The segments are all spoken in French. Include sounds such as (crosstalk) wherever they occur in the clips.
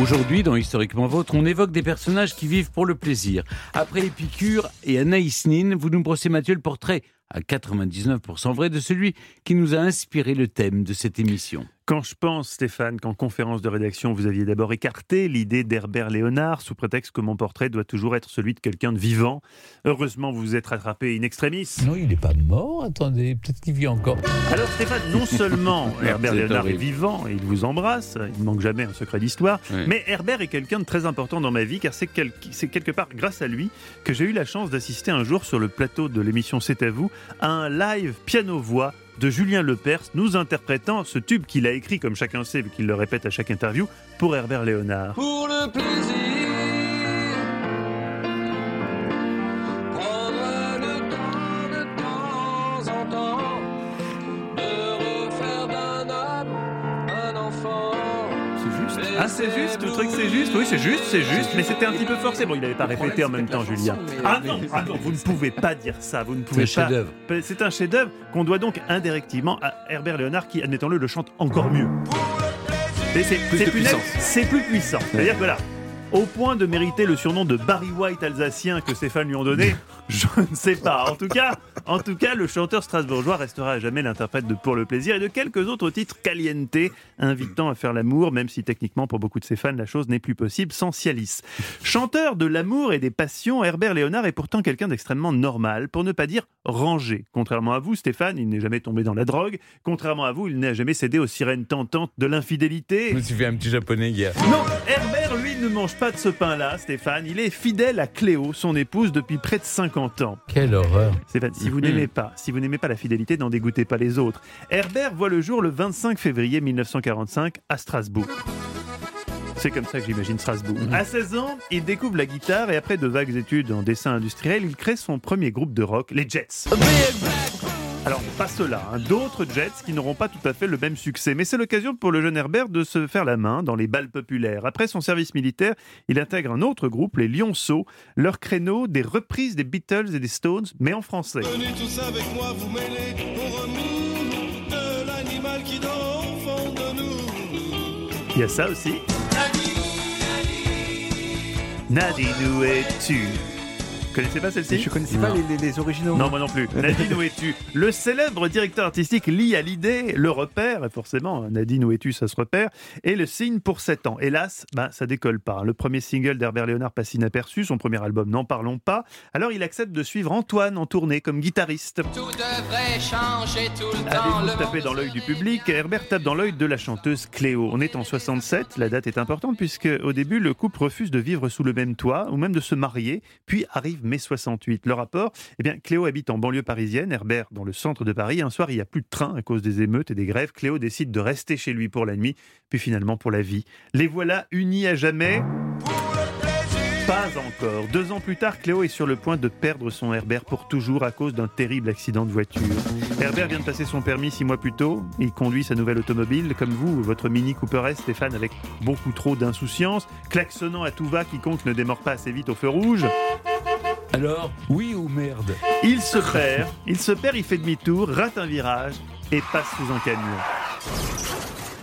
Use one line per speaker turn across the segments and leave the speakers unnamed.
Aujourd'hui, dans Historiquement Vôtre, on évoque des personnages qui vivent pour le plaisir. Après Épicure et Anaïs Nin, vous nous brossez, Mathieu, le portrait à 99% vrai de celui qui nous a inspiré le thème de cette émission.
Quand je pense, Stéphane, qu'en conférence de rédaction, vous aviez d'abord écarté l'idée d'Herbert Léonard sous prétexte que mon portrait doit toujours être celui de quelqu'un de vivant. Heureusement, vous vous êtes rattrapé in extremis.
Non, il n'est pas mort. Attendez, peut-être qu'il vit encore.
Alors Stéphane, non seulement (laughs) Herbert Léonard est vivant et il vous embrasse, il ne manque jamais un secret d'histoire,
Ouais.
mais Herbert est quelqu'un de très important dans ma vie car c'est quel- c'est quelque part grâce à lui que j'ai eu la chance d'assister un jour sur le plateau de l'émission C'est à vous à un live piano-voix de Julien Lepers nous interprétant ce tube qu'il a écrit, comme chacun sait, vu qu'il le répète à chaque interview, pour Herbert Léonard.
pour le plaisir.
Ah c'est juste, le truc c'est juste, oui c'est juste, c'est juste, mais c'était un petit peu forcé. Bon, il n'avait pas répété en même temps, Julien. Ah non, ah non, vous ne pouvez pas dire ça, vous ne
C'est
pouvez
un
pas.
chef-d'œuvre.
C'est un chef-d'œuvre qu'on doit donc indirectement à Herbert Léonard qui, admettons-le, le chante encore mieux. Et c'est plus, net, c'est plus puissant. C'est-à-dire que là, au point de mériter le surnom de Barry White alsacien que Stéphane lui ont donné, (laughs) je ne sais pas. En tout cas, en tout cas, le chanteur strasbourgeois restera à jamais l'interprète de Pour le plaisir et de quelques autres titres caliente, invitant à faire l'amour, même si techniquement pour beaucoup de ses fans la chose n'est plus possible sans Cialis. Chanteur de l'amour et des passions, Herbert Léonard est pourtant quelqu'un d'extrêmement normal, pour ne pas dire rangé. Contrairement à vous, Stéphane, il n'est jamais tombé dans la drogue. Contrairement à vous, il n'a jamais cédé aux sirènes tentantes de l'infidélité.
Je me suis fait un petit japonais hier.
Non, Herbert, lui, ne mange pas de ce pain-là, Stéphane. Il est fidèle à Cléo, son épouse, depuis près de 50 ans.
Quelle horreur.
Stéphane, si vous n'aimez pas, si vous n'aimez pas la fidélité, n'en dégoûtez pas les autres. Herbert voit le jour le 25 février 1945 à Strasbourg. C'est comme ça que j'imagine Strasbourg. À 16 ans, il découvre la guitare et après de vagues études en dessin industriel, il crée son premier groupe de rock, les Jets. Pas ceux-là, hein, d'autres Jets qui n'auront pas tout à fait le même succès. Mais c'est l'occasion pour le jeune Herbert de se faire la main dans les balles populaires. Après son service militaire, il intègre un autre groupe, les Lionceaux, leur créneau des reprises des Beatles et des Stones, mais en français.
Venez tous avec moi vous au de l'animal qui dort au fond de nous.
Il y a ça aussi. Nadine, où es-tu? Connaissez pas celle-ci
Je connaissais pas les, les- les originaux.
Non, moi non plus. (laughs) Nadine, où es-tu Le célèbre directeur artistique lit à l'idée le repère, et forcément, Nadine, où es-tu Ça se repère, et le signe pour 7 ans. Hélas, ben, ça décolle pas. Le premier single d'Herbert Léonard passe inaperçu, son premier album, n'en parlons pas. Alors il accepte de suivre Antoine en tournée comme guitariste.
Tout devrait changer tout le temps.
Tapé
monde
dans l'œil du public Herbert tape dans l'œil de la chanteuse Cléo. On est en 67, la date est importante puisque au début le couple refuse de vivre sous le même toit ou même de se marier, puis arrive mai 68. Le rapport, eh bien Cléo habite en banlieue parisienne, Herbert dans le centre de Paris. Un soir, il n'y a plus de train à cause des émeutes et des grèves. Cléo décide de rester chez lui pour la nuit, puis finalement pour la vie. Les voilà unis à jamais. Pas encore. Deux ans plus tard, Cléo est sur le point de perdre son Herbert pour toujours à cause d'un terrible accident de voiture. Herbert vient de passer son permis six mois plus tôt. Il conduit sa nouvelle automobile, comme vous, votre Mini Cooper S, Stéphane, avec beaucoup trop d'insouciance, klaxonnant à tout va quiconque ne démord pas assez vite au feu rouge.
Alors, oui ou merde
Il se perd, il se perd, il fait demi-tour, rate un virage et passe sous un camion.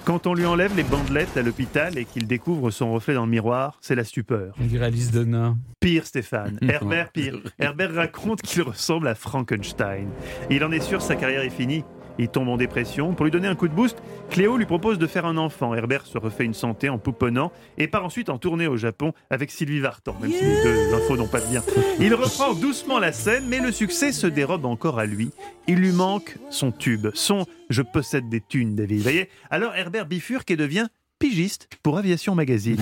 Quand on lui enlève les bandelettes à l'hôpital et qu'il découvre son reflet dans le miroir, c'est la stupeur.
Dirait Alice Donna.
Pire, Stéphane. (laughs) Herbert, pire. Herbert raconte qu'il ressemble à Frankenstein. Il en est sûr, sa carrière est finie. Il tombe en dépression. Pour lui donner un coup de boost, Cléo lui propose de faire un enfant. Herbert se refait une santé en pouponnant et part ensuite en tournée au Japon avec Sylvie Vartan, même si les deux infos n'ont pas de lien. Il reprend doucement la scène, mais le succès se dérobe encore à lui. Il lui manque son tube, son Je possède des thunes, David. Vous voyez Alors Herbert bifurque et devient pigiste pour Aviation Magazine.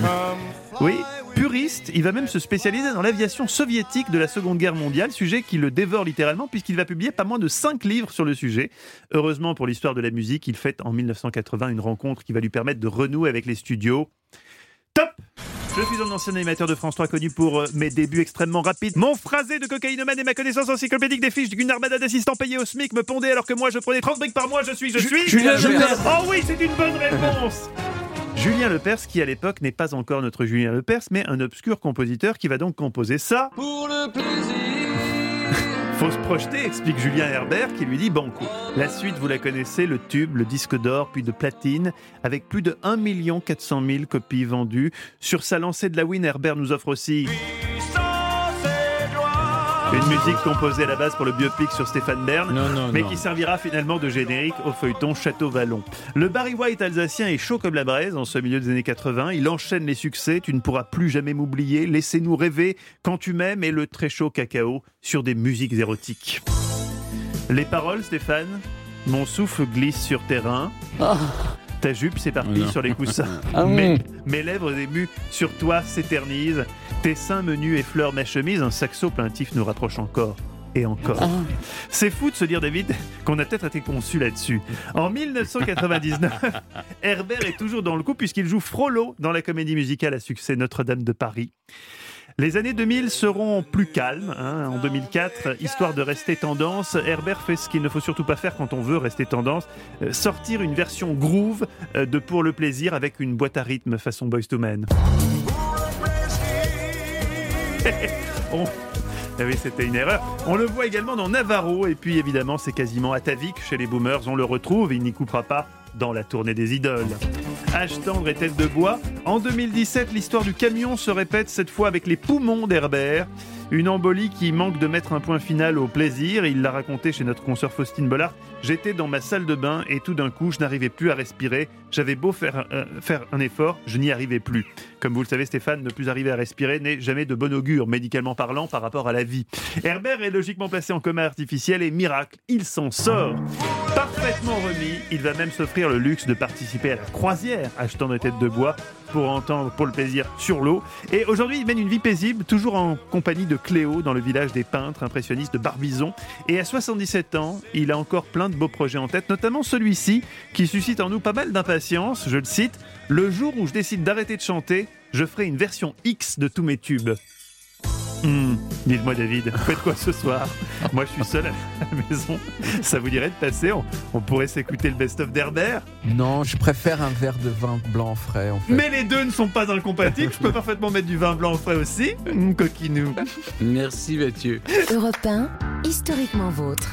Oui, puriste, il va même se spécialiser dans l'aviation soviétique de la Seconde Guerre mondiale, sujet qui le dévore littéralement puisqu'il va publier pas moins de 5 livres sur le sujet. Heureusement pour l'histoire de la musique, il fait en 1980 une rencontre qui va lui permettre de renouer avec les studios. Top je suis un ancien animateur de France 3 connu pour euh, mes débuts extrêmement rapides. Mon phrasé de cocaïnomane et ma connaissance encyclopédique des fiches d'une armada d'assistants payés au SMIC me pondait alors que moi je prenais 30 briques par mois. Je suis, je suis.
Julien.
Oh oui, c'est une bonne réponse Julien Lepers, qui à l'époque n'est pas encore notre Julien Lepers, mais un obscur compositeur qui va donc composer ça.
Pour le plaisir. (laughs)
Faut se projeter, explique Julien Herbert qui lui dit Banco. La suite, vous la connaissez, le tube, le disque d'or, puis de platine, avec plus de 1 400 000 copies vendues. Sur sa lancée de la Win, Herbert nous offre aussi une musique composée à la base pour le biopic sur Stéphane Bern,
Non, non,
mais
non.
qui servira finalement de générique au feuilleton Château Vallon. Le Barry White alsacien est chaud comme la braise en ce milieu des années 80. Il enchaîne les succès, tu ne pourras plus jamais m'oublier, laissez-nous rêver quand tu m'aimes et le très chaud cacao sur des musiques érotiques. Les paroles, Stéphane Mon souffle glisse sur tes reins. Ta jupe s'éparpille sur les coussins. (laughs)
Ah
mes, lèvres émues sur toi s'éternisent. Tes seins menus effleurent ma chemise. Un saxo plaintif nous rapproche encore et encore. C'est fou de se dire, David, qu'on a peut-être été conçu là-dessus. En 1999, (laughs) Herbert est toujours dans le coup puisqu'il joue Frollo dans la comédie musicale à succès Notre-Dame de Paris. Les années 2000 seront plus calmes. hein. En 2004, histoire de rester tendance, Herbert fait ce qu'il ne faut surtout pas faire quand on veut rester tendance, euh, sortir une version groove euh, de Pour le plaisir avec une boîte à rythme façon Boys to Men. (laughs) Oui, c'était une erreur. On le voit également dans Navarro, et puis évidemment, c'est quasiment atavique chez les boomers. On le retrouve, il n'y coupera pas dans la tournée des idoles. Âge tendre et tête de bois. En 2017, l'histoire du camion se répète cette fois avec les poumons d'Herbert. Une embolie qui manque de mettre un point final au plaisir. Il l'a raconté chez notre consoeur Faustine Bollard. J'étais dans ma salle de bain et tout d'un coup, je n'arrivais plus à respirer. J'avais beau faire, euh, faire un effort, je n'y arrivais plus. Comme vous le savez, Stéphane, ne plus arriver à respirer n'est jamais de bon augure, médicalement parlant, par rapport à la vie. Herbert est logiquement placé en coma artificiel et miracle, il s'en sort. Parfaitement remis, il va même s'offrir le luxe de participer à la croisière achetant des têtes de bois pour entendre pour le plaisir sur l'eau. Et aujourd'hui, il mène une vie paisible, toujours en compagnie de Cléo dans le village des peintres impressionnistes de Barbizon. Et à 77 ans, il a encore plein de beaux projets en tête, notamment celui-ci qui suscite en nous pas mal d'impatience. Je le cite Le jour où je décide d'arrêter de chanter, je ferai une version X de tous mes tubes. Hmm, Dites-moi David, (laughs) faites quoi ce soir? Moi je suis seul à la maison. Ça vous dirait de passer? On, on pourrait s'écouter le best-of d'Herbert?
Non, je préfère un verre de vin blanc frais en fait.
Mais les deux ne sont pas incompatibles. Je peux parfaitement mettre du vin blanc frais aussi. (laughs) Coquinou.
Merci Mathieu.
Europe 1, historiquement vôtre.